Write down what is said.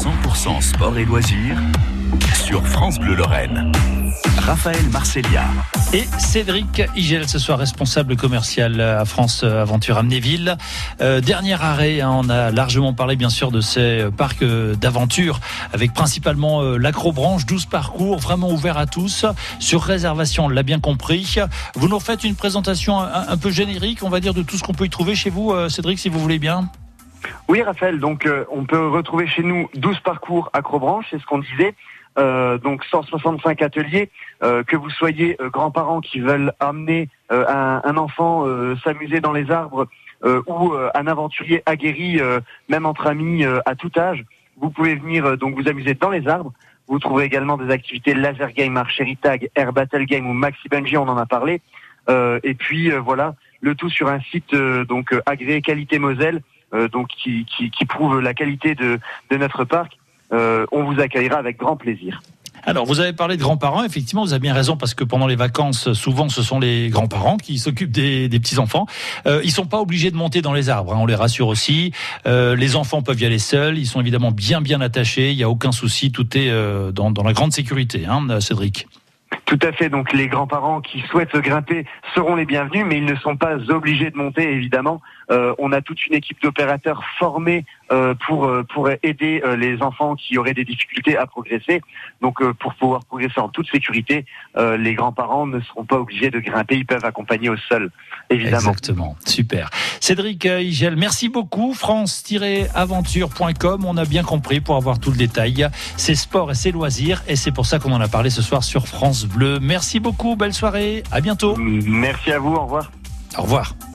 100% sport et loisirs sur France Bleu Lorraine. Raphaël Marcellia. Et Cédric Igel, ce soir responsable commercial à France Aventure Amnéville. Euh, dernier arrêt, hein, on a largement parlé bien sûr de ces parcs d'aventure avec principalement euh, l'acrobranche, 12 parcours vraiment ouverts à tous, sur réservation, on l'a bien compris. Vous nous faites une présentation un, peu générique, on va dire, de tout ce qu'on peut y trouver chez vous, euh, Cédric, si vous voulez bien. Oui, Raphaël, donc euh, on peut retrouver chez nous 12 parcours acrobranche, c'est ce qu'on disait. Euh, donc 165 ateliers, euh, que vous soyez euh, grands-parents qui veulent amener euh, un, un, enfant s'amuser dans les arbres ou un aventurier aguerri, même entre amis à tout âge, vous pouvez venir donc vous amuser dans les arbres. Vous trouverez également des activités laser game, archery tag, air battle game ou maxi bungee, on en a parlé. et puis voilà, le tout sur un site donc agréé qualité Moselle, donc qui, qui, qui, prouve la qualité de, de notre parc euh, on vous accueillera avec grand plaisir. Alors, vous avez parlé de grands-parents. Effectivement, vous avez bien raison parce que pendant les vacances, souvent, ce sont les grands-parents qui s'occupent des, des petits-enfants. Euh, ils sont pas obligés de monter dans les arbres. Hein, on les rassure aussi. Euh, les enfants peuvent y aller seuls. Ils sont évidemment bien, bien attachés. Il n'y a aucun souci. Tout est euh, dans, dans, la grande sécurité, hein, Cédric. Tout à fait. Donc les grands-parents qui souhaitent grimper seront les bienvenus, mais ils ne sont pas obligés de monter, évidemment. Euh, on a toute une équipe d'opérateurs formés pour euh, pour aider euh, les enfants qui auraient des difficultés à progresser. Donc euh, pour pouvoir progresser en toute sécurité, euh, les grands-parents ne seront pas obligés de grimper, ils peuvent accompagner au sol, évidemment. Exactement. Super. Cédric Igel, merci beaucoup. France-aventure.com. On a bien compris pour avoir tout le détail. C'est sport et c'est loisirs et c'est pour ça qu'on en a parlé ce soir sur France Bleu. Merci beaucoup. Belle soirée. À bientôt. Merci à vous. Au revoir. Au revoir.